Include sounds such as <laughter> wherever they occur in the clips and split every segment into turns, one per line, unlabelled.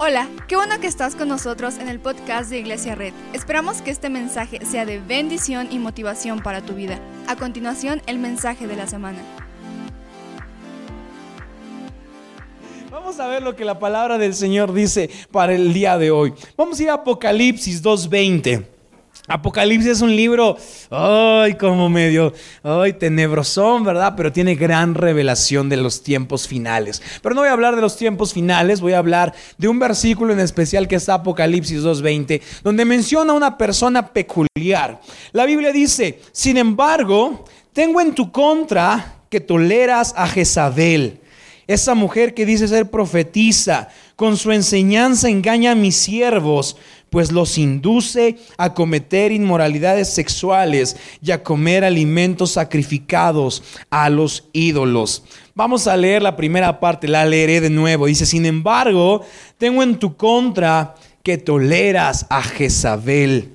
Hola, qué bueno que estás con nosotros en el podcast de Iglesia Red. Esperamos que este mensaje sea de bendición y motivación para tu vida. A continuación, el mensaje de la semana.
Vamos a ver lo que la palabra del Señor dice para el día de hoy. Vamos a ir a Apocalipsis 2.20. Apocalipsis es un libro, ay, como medio, ay, tenebrosón, ¿verdad? Pero tiene gran revelación de los tiempos finales. Pero no voy a hablar de los tiempos finales, voy a hablar de un versículo en especial que está Apocalipsis 2.20, donde menciona a una persona peculiar. La Biblia dice, sin embargo, tengo en tu contra que toleras a Jezabel, esa mujer que dice ser profetisa, con su enseñanza engaña a mis siervos pues los induce a cometer inmoralidades sexuales y a comer alimentos sacrificados a los ídolos. Vamos a leer la primera parte, la leeré de nuevo. Dice, sin embargo, tengo en tu contra que toleras a Jezabel.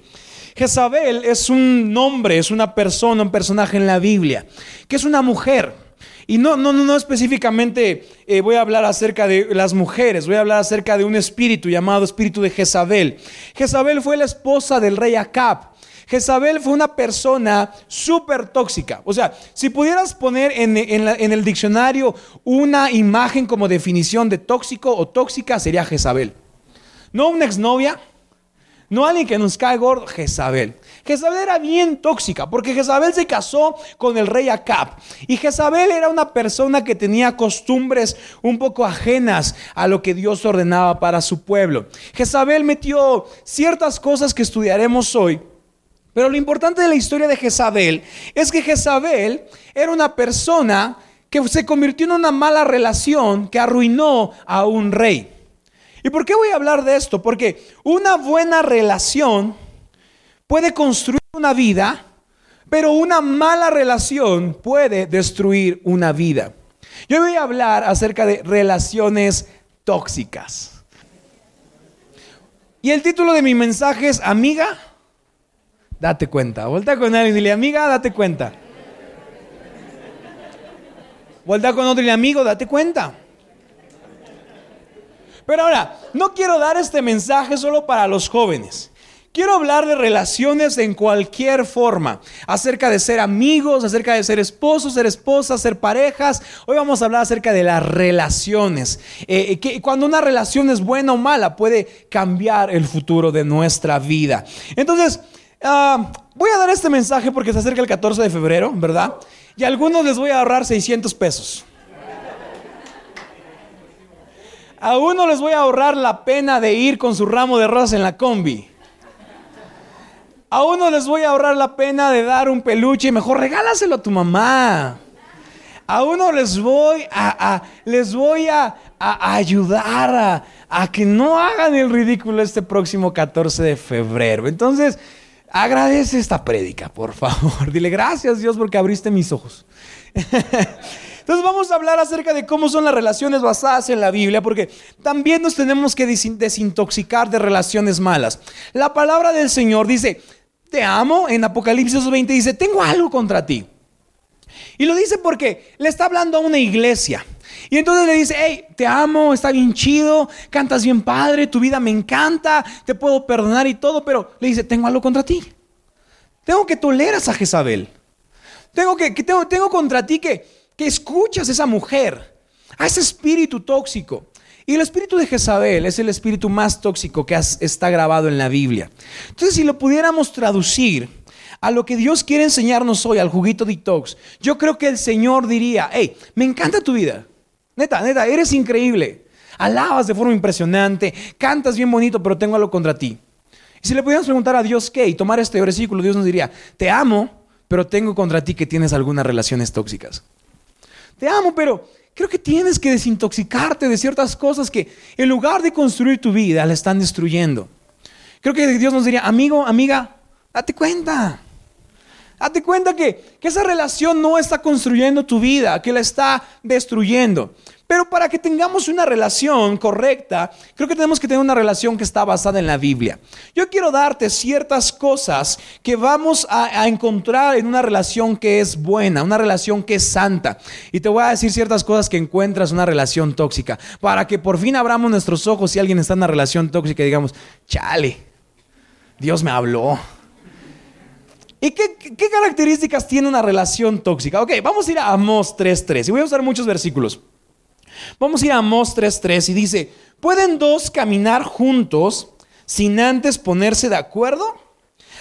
Jezabel es un nombre, es una persona, un personaje en la Biblia, que es una mujer y no, no, no específicamente eh, voy a hablar acerca de las mujeres, voy a hablar acerca de un espíritu llamado espíritu de Jezabel. Jezabel fue la esposa del rey Acab. Jezabel fue una persona súper tóxica. O sea, si pudieras poner en, en, el diccionario una imagen como definición de tóxico o tóxica, sería Jezabel. No una exnovia, no alguien que nos cae gordo, Jezabel. Jezabel era bien tóxica porque Jezabel se casó con el rey Acab. Y Jezabel era una persona que tenía costumbres un poco ajenas a lo que Dios ordenaba para su pueblo. Jezabel metió ciertas cosas que estudiaremos hoy. Pero lo importante de la historia de Jezabel es que Jezabel era una persona que se convirtió en una mala relación que arruinó a un rey. ¿Y por qué voy a hablar de esto? Porque una buena relación puede construir una vida, pero una mala relación puede destruir una vida. Yo voy a hablar acerca de relaciones tóxicas. Y el título de mi mensaje es Amiga, date cuenta. Vuelta con alguien y dile, amiga, date cuenta. Vuelta con otro y dile, amigo, date cuenta. Pero ahora, no quiero dar este mensaje solo para los jóvenes. Quiero hablar de relaciones en cualquier forma, acerca de ser amigos, acerca de ser esposos, ser esposas, ser parejas. Hoy vamos a hablar acerca de las relaciones. Eh, eh, que cuando una relación es buena o mala puede cambiar el futuro de nuestra vida. Entonces, ah, voy a dar este mensaje porque se acerca el 14 de febrero, ¿verdad? Y a algunos les voy a ahorrar 600 pesos. A uno les voy a ahorrar la pena de ir con su ramo de rosas en la combi. A uno les voy a ahorrar la pena de dar un peluche mejor regálaselo a tu mamá. A uno les voy a, les voy a, ayudar a, que no hagan el ridículo este próximo 14 de febrero. Entonces, agradece esta prédica, por favor. <laughs> Dile gracias Dios porque abriste mis ojos. <laughs> Entonces vamos a hablar acerca de cómo son las relaciones basadas en la Biblia, porque también nos tenemos que desintoxicar de relaciones malas. La palabra del Señor dice, te amo, en Apocalipsis 20 dice, tengo algo contra ti. Y lo dice porque le está hablando a una iglesia. Y entonces le dice, hey, te amo, está bien chido, cantas bien padre, tu vida me encanta, te puedo perdonar y todo, pero le dice, tengo algo contra ti. Tengo que toleras a Jezabel. Tengo que, tengo, tengo contra ti que, que escuchas a esa mujer, a ese espíritu tóxico. Y el espíritu de Jezabel es el espíritu más tóxico que está grabado en la Biblia. Entonces, si lo pudiéramos traducir a lo que Dios quiere enseñarnos hoy, al juguito detox, yo creo que el Señor diría, hey, me encanta tu vida. Neta, neta, eres increíble. Alabas de forma impresionante, cantas bien bonito, pero tengo algo contra ti. Y si le pudiéramos preguntar a Dios qué y tomar este versículo, Dios nos diría, te amo, pero tengo contra ti que tienes algunas relaciones tóxicas. Te amo, pero Creo que tienes que desintoxicarte de ciertas cosas que en lugar de construir tu vida la están destruyendo. Creo que Dios nos diría, amigo, amiga, date cuenta. Date cuenta que, que esa relación no está construyendo tu vida, que la está destruyendo. Pero para que tengamos una relación correcta, creo que tenemos que tener una relación que está basada en la Biblia. Yo quiero darte ciertas cosas que vamos a, encontrar en una relación que es buena, una relación que es santa. Y te voy a decir ciertas cosas que encuentras en una relación tóxica, para que por fin abramos nuestros ojos si alguien está en una relación tóxica y digamos, chale, Dios me habló. ¿Y qué, características tiene una relación tóxica? Ok, vamos a ir a Amós 3.3 y voy a usar muchos versículos. Vamos a ir a Amós 3.3 y dice, ¿pueden dos caminar juntos sin antes ponerse de acuerdo?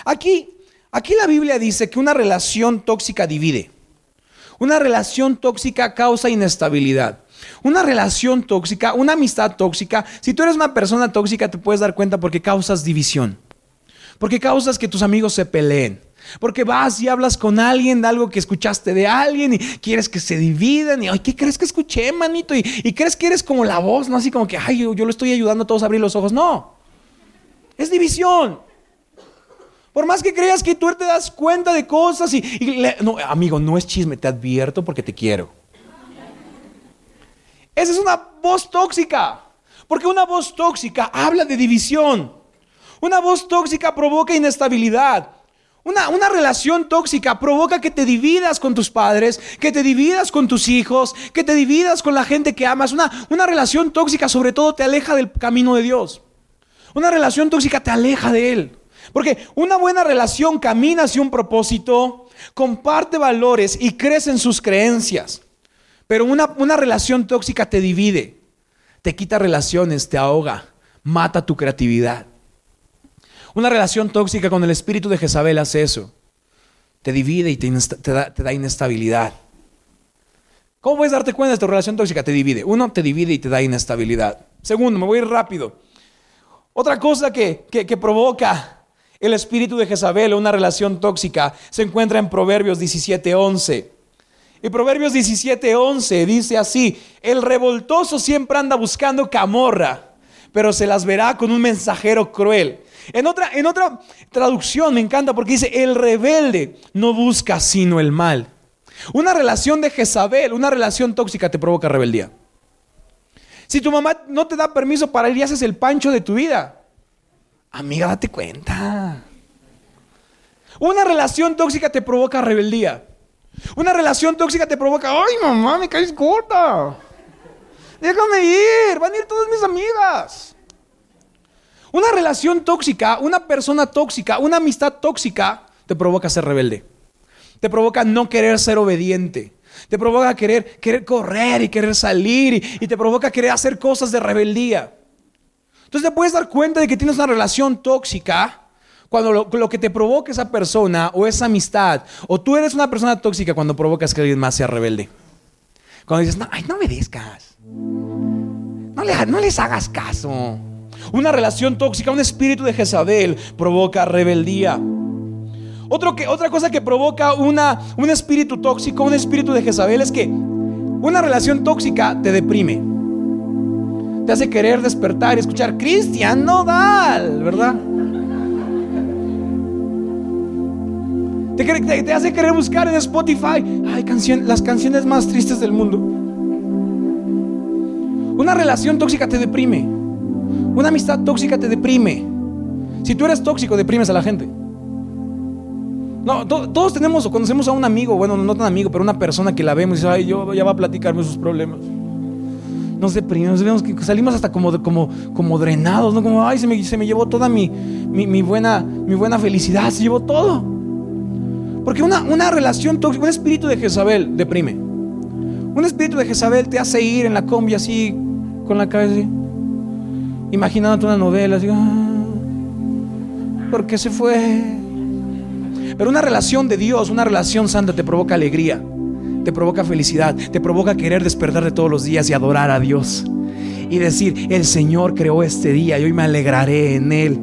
Aquí, aquí la Biblia dice que una relación tóxica divide. Una relación tóxica causa inestabilidad. Una relación tóxica, una amistad tóxica, si tú eres una persona tóxica te puedes dar cuenta porque causas división. Porque causas que tus amigos se peleen porque vas y hablas con alguien de algo que escuchaste de alguien y quieres que se dividan y, ay, ¿qué crees que escuché, manito? Y, crees que eres como la voz, ¿no? Así como que, ay, yo, yo lo estoy ayudando a todos a abrir los ojos. No, es división. Por más que creas que tú te das cuenta de cosas y, no, amigo, no es chisme, te advierto porque te quiero. Esa es una voz tóxica, porque una voz tóxica habla de división. Una voz tóxica provoca inestabilidad. Una, relación tóxica provoca que te dividas con tus padres, que te dividas con tus hijos, que te dividas con la gente que amas. Una, una relación tóxica sobre todo te aleja del camino de Dios. Una relación tóxica te aleja de Él. Porque una buena relación camina hacia un propósito, comparte valores y crece en sus creencias. Pero una, una relación tóxica te divide, te quita relaciones, te ahoga, mata tu creatividad. Una relación tóxica con el espíritu de Jezabel hace eso. Te divide y te, da, inestabilidad. ¿Cómo puedes darte cuenta de tu relación tóxica? Te divide. Uno, te divide y te da inestabilidad. Segundo, me voy a ir rápido. Otra cosa que, que provoca el espíritu de Jezabel una relación tóxica se encuentra en Proverbios 17:11. Y Proverbios 17:11 dice así, el revoltoso siempre anda buscando camorra, pero se las verá con un mensajero cruel. En otra, en otra traducción me encanta porque dice, el rebelde no busca sino el mal. Una relación de Jezabel, una relación tóxica te provoca rebeldía. Si tu mamá no te da permiso para ir y haces el pancho de tu vida, amiga, date cuenta. Una relación tóxica te provoca rebeldía. Una relación tóxica te provoca, ay mamá, me caes corta. Déjame ir, van a ir todas mis amigas. Una relación tóxica, una persona tóxica, una amistad tóxica te provoca ser rebelde. Te provoca no querer ser obediente. Te provoca querer, querer correr y querer salir y, te provoca querer hacer cosas de rebeldía. Entonces te puedes dar cuenta de que tienes una relación tóxica cuando lo, que te provoca esa persona o esa amistad, o tú eres una persona tóxica cuando provocas que alguien más sea rebelde. Cuando dices, no, ay, no obedezcas. No, no les hagas caso. Una relación tóxica, un espíritu de Jezabel provoca rebeldía. que, otra cosa que provoca una, un espíritu tóxico, un espíritu de Jezabel es que una relación tóxica te deprime. Te hace querer despertar y escuchar Cristian Nodal, ¿verdad? Te, te, hace querer buscar en Spotify ay, las canciones más tristes del mundo. Una relación tóxica te deprime. Una amistad tóxica te deprime. Si tú eres tóxico, deprimes a la gente. No, todos tenemos o conocemos a un amigo, bueno, no tan amigo, pero una persona que la vemos y dice, ay, yo ya va a platicarme sus problemas. Nos deprimimos, que salimos hasta como, como, como drenados, ¿no? Como, ay, se me, se me llevó toda mi, mi, buena, mi buena felicidad, se llevó todo. Porque una, una relación tóxica, un espíritu de Jezabel deprime. Un espíritu de Jezabel te hace ir en la combi así, con la cabeza así imaginándote una novela, así, ah, ¿por qué se fue? Pero una relación de Dios, una relación santa te provoca alegría, te provoca felicidad, te provoca querer despertar de todos los días y adorar a Dios. Y decir, el Señor creó este día y hoy me alegraré en Él.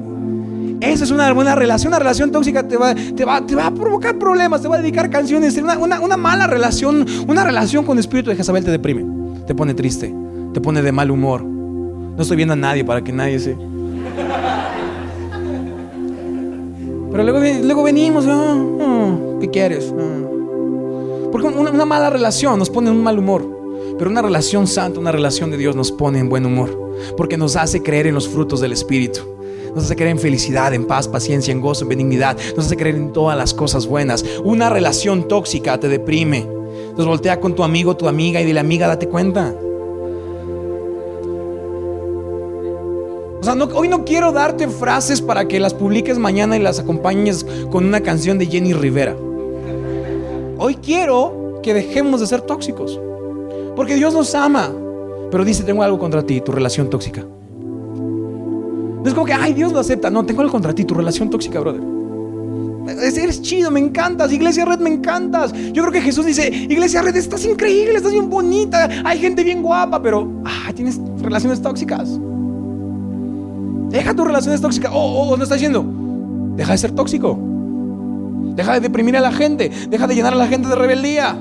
Esa es una buena relación. Una relación tóxica te va, te va, te va a provocar problemas, te va a dedicar canciones. Una, una mala relación, una relación con el espíritu de Jezabel te deprime, te pone triste, te pone de mal humor no estoy viendo a nadie para que nadie se... Pero luego, luego venimos, ah, ¿qué quieres? Ah. Porque una, mala relación nos pone en un mal humor. Pero una relación santa, una relación de Dios nos pone en buen humor, porque nos hace creer en los frutos del Espíritu. Nos hace creer en felicidad, en paz, paciencia, en gozo, en benignidad. Nos hace creer en todas las cosas buenas. Una relación tóxica te deprime. Entonces voltea con tu amigo, tu amiga y dile, amiga, date cuenta. Hoy no quiero darte frases para que las publiques mañana y las acompañes con una canción de Jenny Rivera. Hoy quiero que dejemos de ser tóxicos. Porque Dios nos ama. Pero dice, tengo algo contra ti, tu relación tóxica. No es como que, ay, Dios lo acepta. No, tengo algo contra ti, tu relación tóxica, brother. Eres chido, me encantas. Iglesia Red, me encantas. Yo creo que Jesús dice, Iglesia Red, estás increíble, estás bien bonita. Hay gente bien guapa, pero, ah, tienes relaciones tóxicas. Deja tus relaciones tóxicas. O, no está diciendo, deja de ser tóxico. Deja de deprimir a la gente. Deja de llenar a la gente de rebeldía.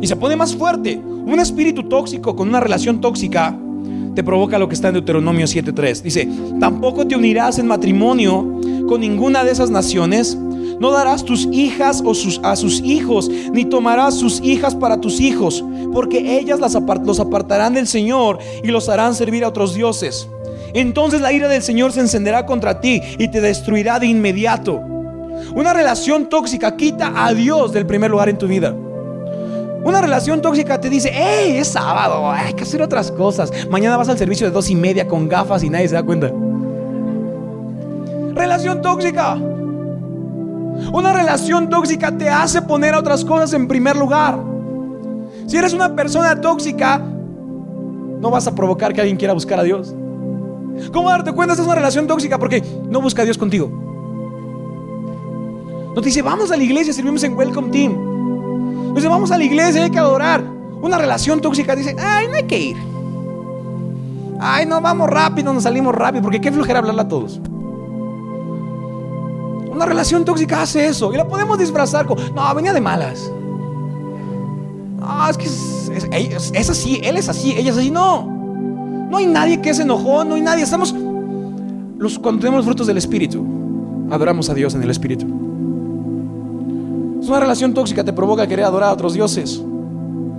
Y se pone más fuerte. Un espíritu tóxico con una relación tóxica te provoca lo que está en Deuteronomio 7:3. Dice, tampoco te unirás en matrimonio con ninguna de esas naciones. No darás tus hijas o sus, a sus hijos, ni tomarás sus hijas para tus hijos, porque ellas las los apartarán del Señor y los harán servir a otros dioses. Entonces la ira del Señor se encenderá contra ti y te destruirá de inmediato. Una relación tóxica quita a Dios del primer lugar en tu vida. Una relación tóxica te dice, hey, es sábado, hay que hacer otras cosas. Mañana vas al servicio de dos y media con gafas y nadie se da cuenta. Relación tóxica. Una relación tóxica te hace poner a otras cosas en primer lugar. Si eres una persona tóxica, no vas a provocar que alguien quiera buscar a Dios. ¿Cómo darte cuenta? Esta es una relación tóxica porque no busca a Dios contigo. No te dice, vamos a la iglesia, servimos en Welcome Team. Dice, vamos a la iglesia, hay que adorar. Una relación tóxica dice, ay, no hay que ir. Ay, no, vamos rápido, nos salimos rápido, porque qué flojera hablarle a todos. Una relación tóxica hace eso y la podemos disfrazar con, no, venía de malas. No, es que es, es así, él es así, ella es así, no. No hay nadie que se enojó, no hay nadie. Estamos los, cuando tenemos frutos del Espíritu, adoramos a Dios en el Espíritu. Es una relación tóxica, te provoca querer adorar a otros dioses.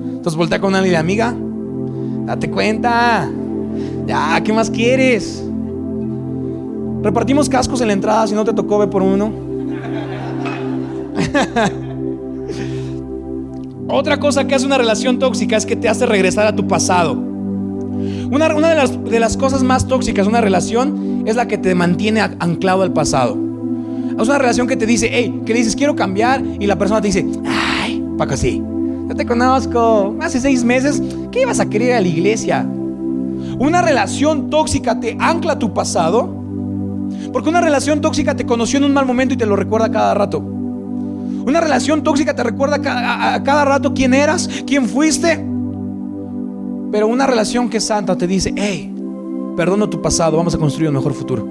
Entonces voltea con de amiga, date cuenta. Ya, ¿qué más quieres? Repartimos cascos en la entrada, si no te tocó, ve por uno. <laughs> Otra cosa que hace una relación tóxica es que te hace regresar a tu pasado. Una, de, las, de las cosas más tóxicas de una relación es la que te mantiene anclado al pasado. Es una relación que te dice, hey, que le dices, quiero cambiar, y la persona te dice, ay, que sí. Yo te conozco, hace seis meses, ¿qué ibas a querer a la iglesia? Una relación tóxica te ancla a tu pasado, porque una relación tóxica te conoció en un mal momento y te lo recuerda cada rato. Una relación tóxica te recuerda a cada rato quién eras, quién fuiste, pero una relación que es santa te dice, hey, perdono tu pasado, vamos a construir un mejor futuro.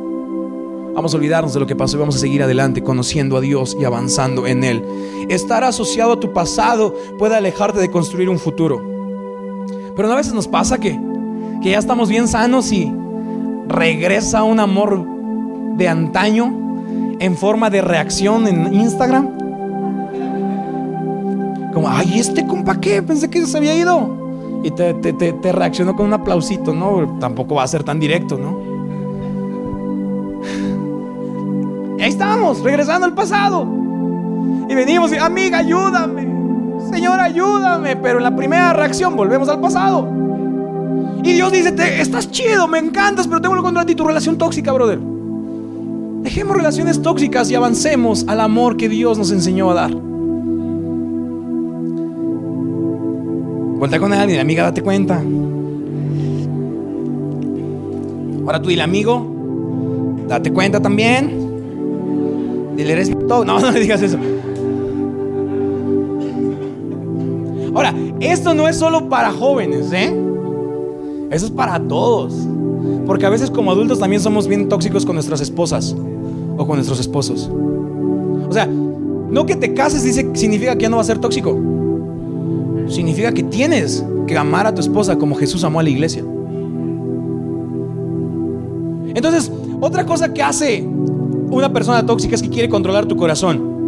Vamos a olvidarnos de lo que pasó y vamos a seguir adelante conociendo a Dios y avanzando en Él. Estar asociado a tu pasado puede alejarte de construir un futuro. Pero a veces nos pasa que, que ya estamos bien sanos y regresa un amor de antaño en forma de reacción en Instagram. Como, ay, este compa qué, pensé que se había ido y te, te, reaccionó con un aplausito, ¿no? Tampoco va a ser tan directo, ¿no? ahí estamos, regresando al pasado. Y venimos y, amiga, ayúdame. Señor, ayúdame. Pero en la primera reacción volvemos al pasado. Y Dios dice, estás chido, me encantas, pero tengo contra ti tu relación tóxica, brother. Dejemos relaciones tóxicas y avancemos al amor que Dios nos enseñó a dar. Vuelta con alguien, amiga, date cuenta. Ahora tú dile, amigo, date cuenta también. Dile, eres <laughs> todo. No, <laughs> no le digas eso. Ahora, esto no es solo para jóvenes, ¿eh? Eso es para todos. Porque a veces como adultos también somos bien tóxicos con nuestras esposas o con nuestros esposos. O sea, no que te cases dice, significa que ya no va a ser tóxico significa que tienes que amar a tu esposa como Jesús amó a la iglesia. Entonces, otra cosa que hace una persona tóxica es que quiere controlar tu corazón.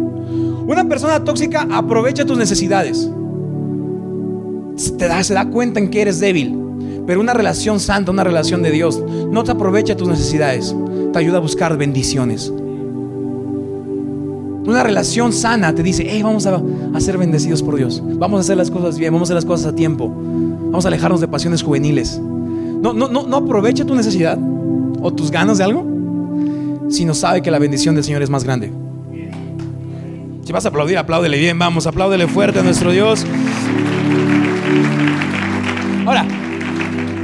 Una persona tóxica aprovecha tus necesidades. te se da cuenta en que eres débil. Pero una relación santa, una relación de Dios, no te aprovecha tus necesidades, te ayuda a buscar bendiciones. Una relación sana te dice, hey, vamos a, a, ser bendecidos por Dios. Vamos a hacer las cosas bien, vamos a hacer las cosas a tiempo. Vamos a alejarnos de pasiones juveniles. No, no, no, no aprovecha tu necesidad o tus ganas de algo, sino sabe que la bendición del Señor es más grande. Si vas a aplaudir, apláudele bien, vamos, apláudele fuerte a nuestro Dios. Ahora,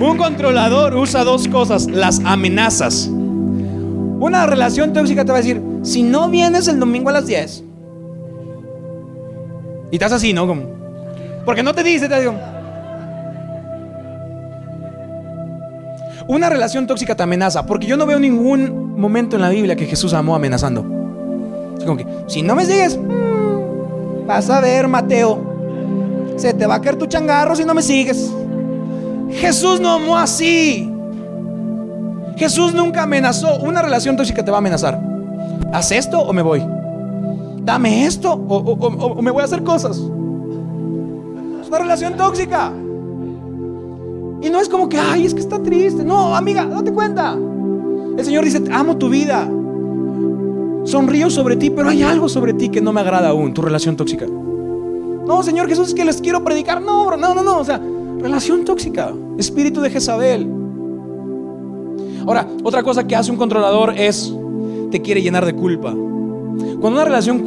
un controlador usa dos cosas, las amenazas. Una relación tóxica te va a decir, si no vienes el domingo a las 10. Y estás así, ¿no? Como, porque no te dice, te digo. Una relación tóxica te amenaza, porque yo no veo ningún momento en la Biblia que Jesús amó amenazando. Es como que, si no me sigues, mm, vas a ver, Mateo, se te va a caer tu changarro si no me sigues. Jesús no amó así. Jesús nunca amenazó. Una relación tóxica te va a amenazar. ¿Haz esto o me voy? Dame esto o, o me voy a hacer cosas. Es una relación tóxica. Y no es como que, ay, es que está triste. No, amiga, date cuenta. El Señor dice, amo tu vida. Sonrío sobre ti, pero hay algo sobre ti que no me agrada aún, tu relación tóxica. No, Señor Jesús, es que les quiero predicar. No, no, no, no. O sea, relación tóxica. Espíritu de Jezabel. Ahora, otra cosa que hace un controlador es, te quiere llenar de culpa. Cuando una relación,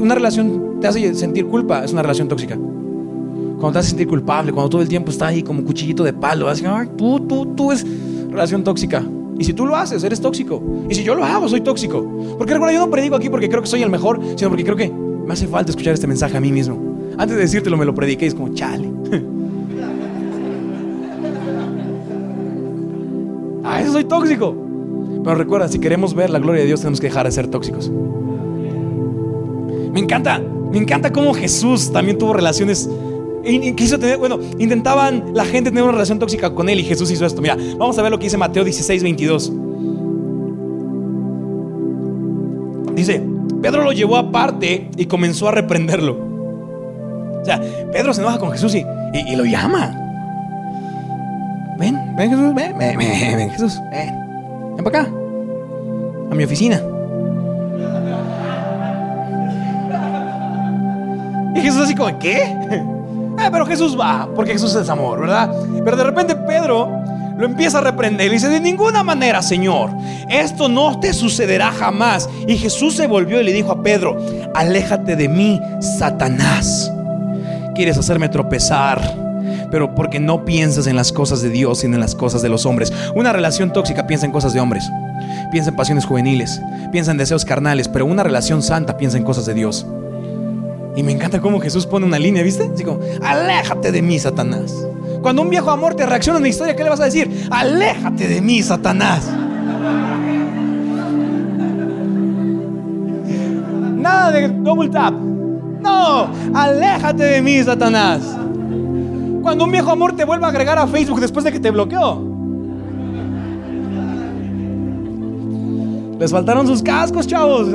una relación te hace sentir culpa, es una relación tóxica. Cuando te hace sentir culpable, cuando todo el tiempo está ahí como cuchillito de palo, así, ay, tú, tú, tú es relación tóxica. Y si tú lo haces, eres tóxico. Y si yo lo hago, soy tóxico. Porque recuerda, yo no predico aquí porque creo que soy el mejor, sino porque creo que me hace falta escuchar este mensaje a mí mismo. Antes de decírtelo, me lo prediqué y es como, chale. <laughs> ah, eso soy tóxico. Pero recuerda, si queremos ver la gloria de Dios, tenemos que dejar de ser tóxicos. Me encanta, me encanta cómo Jesús también tuvo relaciones quiso tener, bueno, intentaban la gente tener una relación tóxica con él y Jesús hizo esto. Mira, vamos a ver lo que dice Mateo 16, 22. Dice, Pedro lo llevó aparte y comenzó a reprenderlo. O sea, Pedro se enoja con Jesús y, y, lo llama. Ven, ven Jesús, ven, ven, ven, ven Jesús, ven, ven para acá, a mi oficina. Y Jesús así como, ¿qué? Eh, <laughs> pero Jesús va, porque Jesús es amor, ¿verdad? Pero de repente Pedro lo empieza a reprender y dice, de ninguna manera, Señor, esto no te sucederá jamás. Y Jesús se volvió y le dijo a Pedro, aléjate de mí, Satanás. Quieres hacerme tropezar pero porque no piensas en las cosas de Dios, sino en las cosas de los hombres. Una relación tóxica piensa en cosas de hombres, piensa en pasiones juveniles, piensa en deseos carnales, pero una relación santa piensa en cosas de Dios. Y me encanta cómo Jesús pone una línea, ¿viste? Así como, aléjate de mí, Satanás. Cuando un viejo amor te reacciona en la historia, ¿qué le vas a decir? Aléjate de mí, Satanás. Nada de double tap. No, aléjate de mí, Satanás. Cuando un viejo amor te vuelve a agregar a Facebook después de que te bloqueó. Les faltaron sus cascos, chavos.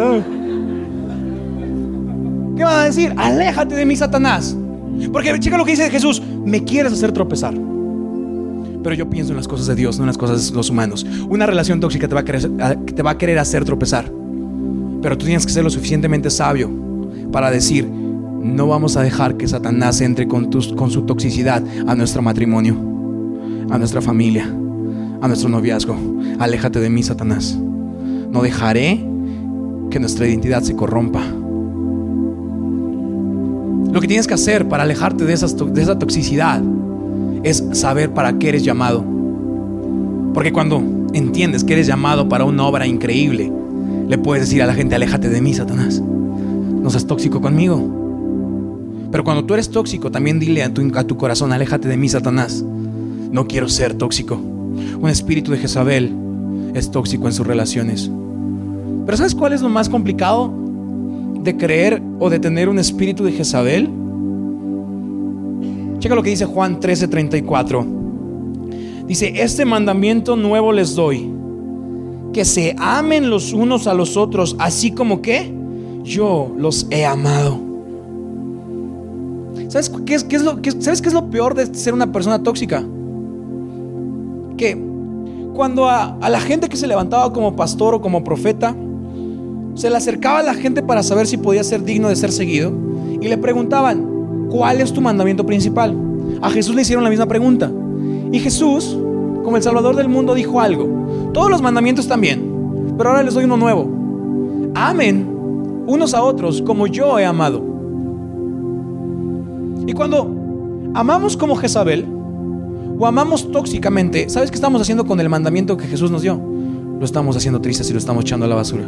¿Qué van a decir? Aléjate de mí, Satanás. Porque checa lo que dice Jesús. Me quieres hacer tropezar. Pero yo pienso en las cosas de Dios, no en las cosas de los humanos. Una relación tóxica te va a querer, te va a querer hacer tropezar. Pero tú tienes que ser lo suficientemente sabio para decir, no vamos a dejar que Satanás entre con, con su toxicidad a nuestro matrimonio, a nuestra familia, a nuestro noviazgo. Aléjate de mí, Satanás. No dejaré que nuestra identidad se corrompa. Lo que tienes que hacer para alejarte de, de esa toxicidad es saber para qué eres llamado. Porque cuando entiendes que eres llamado para una obra increíble, le puedes decir a la gente, aléjate de mí, Satanás. No seas tóxico conmigo. Pero cuando tú eres tóxico, también dile a tu, a tu corazón, aléjate de mí, Satanás. No quiero ser tóxico. Un espíritu de Jezabel es tóxico en sus relaciones. Pero ¿sabes cuál es lo más complicado? de creer o de tener un espíritu de Jezabel? Checa lo que dice Juan 13:34. Dice, este mandamiento nuevo les doy, que se amen los unos a los otros, así como que yo los he amado. ¿Sabes qué es, lo, ¿Sabes qué es lo peor de ser una persona tóxica? Que cuando a, la gente que se levantaba como pastor o como profeta, se le acercaba a la gente para saber si podía ser digno de ser seguido y le preguntaban, ¿cuál es tu mandamiento principal? A Jesús le hicieron la misma pregunta. Y Jesús, como el Salvador del mundo, dijo algo. Todos los mandamientos también, pero ahora les doy uno nuevo. Amen unos a otros como yo he amado. Y cuando amamos como Jezabel o amamos tóxicamente, ¿sabes qué estamos haciendo con el mandamiento que Jesús nos dio? Lo estamos haciendo triste si lo estamos echando a la basura.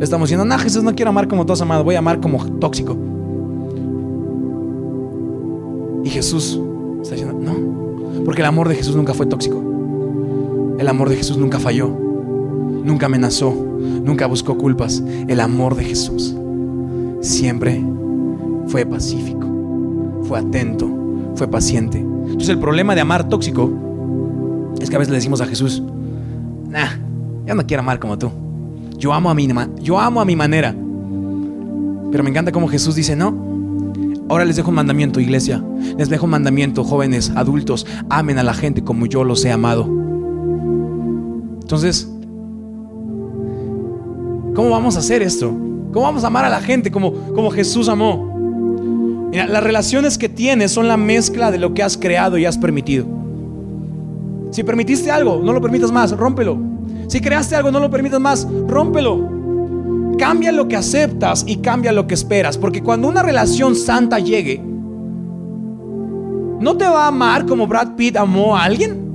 Estamos diciendo, no, Jesús no quiero amar como tú has amado, voy a amar como tóxico. Y Jesús está diciendo, no, porque el amor de Jesús nunca fue tóxico. El amor de Jesús nunca falló, nunca amenazó, nunca buscó culpas. El amor de Jesús siempre fue pacífico fue atento, fue paciente. Entonces el problema de amar tóxico es que a veces le decimos a Jesús, nah, yo no quiero amar como tú. Yo amo a mi, yo amo a mi manera. Pero me encanta como Jesús dice, no. Ahora les dejo un mandamiento, iglesia. Les dejo un mandamiento, jóvenes, adultos. Amen a la gente como yo los he amado. Entonces, ¿cómo vamos a hacer esto? ¿Cómo vamos a amar a la gente como, como Jesús amó? Mira, las relaciones que tienes son la mezcla de lo que has creado y has permitido. Si permitiste algo, no lo permitas más, rómpelo. Si creaste algo, no lo permitas más, rómpelo. Cambia lo que aceptas y cambia lo que esperas. Porque cuando una relación santa llegue, ¿no te va a amar como Brad Pitt amó a alguien?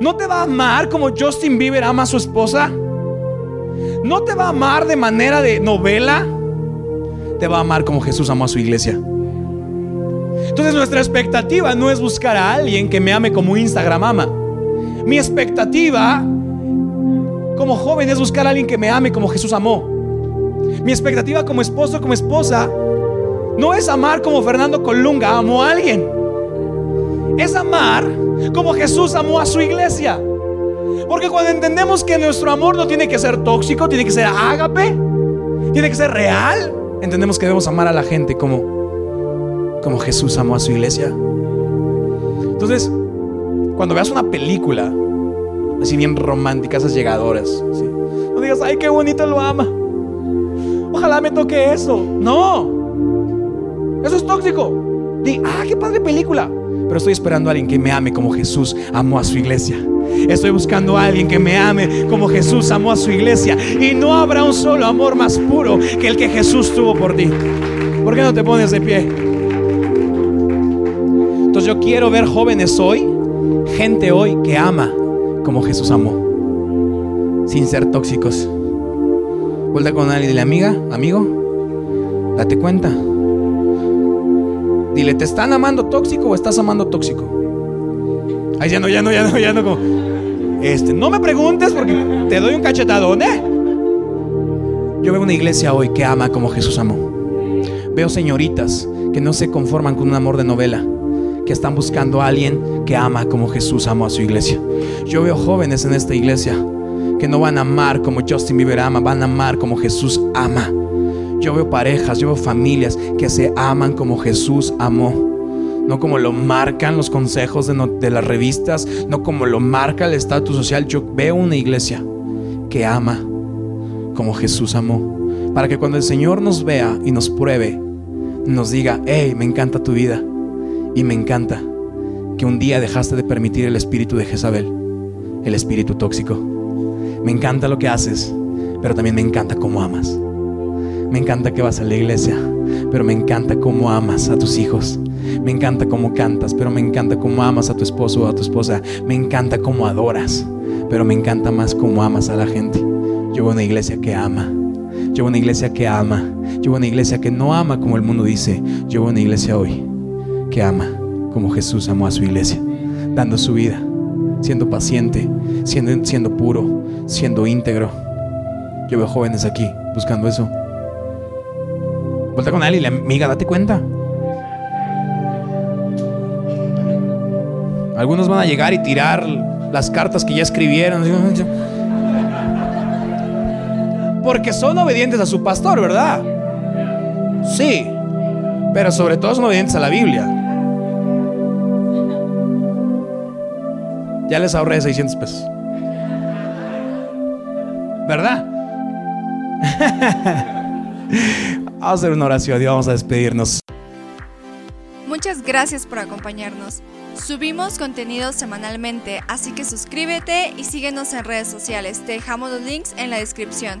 ¿No te va a amar como Justin Bieber ama a su esposa? ¿No te va a amar de manera de novela? te va a amar como Jesús amó a su iglesia. Entonces nuestra expectativa no es buscar a alguien que me ame como Instagram ama. Mi expectativa como joven es buscar a alguien que me ame como Jesús amó. Mi expectativa como esposo, como esposa, no es amar como Fernando Colunga amó a alguien. Es amar como Jesús amó a su iglesia. Porque cuando entendemos que nuestro amor no tiene que ser tóxico, tiene que ser ágape, tiene que ser real, entendemos que debemos amar a la gente como, como Jesús amó a su iglesia. Entonces, cuando veas una película, así bien romántica, esas llegadoras, no digas, ay, qué bonito lo ama. Ojalá me toque eso. No, eso es tóxico. Di, ah, qué padre película. Pero estoy esperando a alguien que me ame como Jesús amó a su iglesia. Estoy buscando a alguien que me ame como Jesús amó a su iglesia. Y no habrá un solo amor más puro que el que Jesús tuvo por ti. ¿Por qué no te pones de pie? Entonces yo quiero ver jóvenes hoy, gente hoy que ama como Jesús amó, sin ser tóxicos. Vuelta con alguien y dile, amiga, amigo, date cuenta. Dile, ¿te están amando tóxico o estás amando tóxico? Ay, ya no, ya no, ya no, ya no. Este, no me preguntes porque te doy un cachetadón, ¿eh? Yo veo una iglesia hoy que ama como Jesús amó. Veo señoritas que no se conforman con un amor de novela, que están buscando a alguien que ama como Jesús amó a su iglesia. Yo veo jóvenes en esta iglesia que no van a amar como Justin Bieber ama, van a amar como Jesús ama. Yo veo parejas, yo veo familias que se aman como Jesús amó no como lo marcan los consejos de, las revistas, no como lo marca el estatus social. Yo veo una iglesia que ama como Jesús amó, para que cuando el Señor nos vea y nos pruebe, nos diga, hey, me encanta tu vida y me encanta que un día dejaste de permitir el espíritu de Jezabel, el espíritu tóxico. Me encanta lo que haces, pero también me encanta cómo amas. Me encanta que vas a la iglesia, pero me encanta cómo amas a tus hijos. Me encanta cómo cantas, pero me encanta cómo amas a tu esposo o a tu esposa. Me encanta cómo adoras, pero me encanta más cómo amas a la gente. Yo a una iglesia que ama. Yo a una iglesia que ama. Yo a una iglesia que no ama como el mundo dice. Yo a una iglesia hoy que ama como Jesús amó a su iglesia, dando su vida, siendo paciente, siendo, siendo puro, siendo íntegro. Yo veo jóvenes aquí buscando eso. Vuelta con él y la amiga, date cuenta. Algunos van a llegar y tirar las cartas que ya escribieron. Porque son obedientes a su pastor, ¿verdad? Sí. Pero sobre todo son obedientes a la Biblia. Ya les ahorré 600 pesos. ¿Verdad? <laughs> vamos a hacer una oración y vamos a despedirnos.
Muchas gracias por acompañarnos. Subimos contenido semanalmente, así que suscríbete y síguenos en redes sociales. Te dejamos los links en la descripción.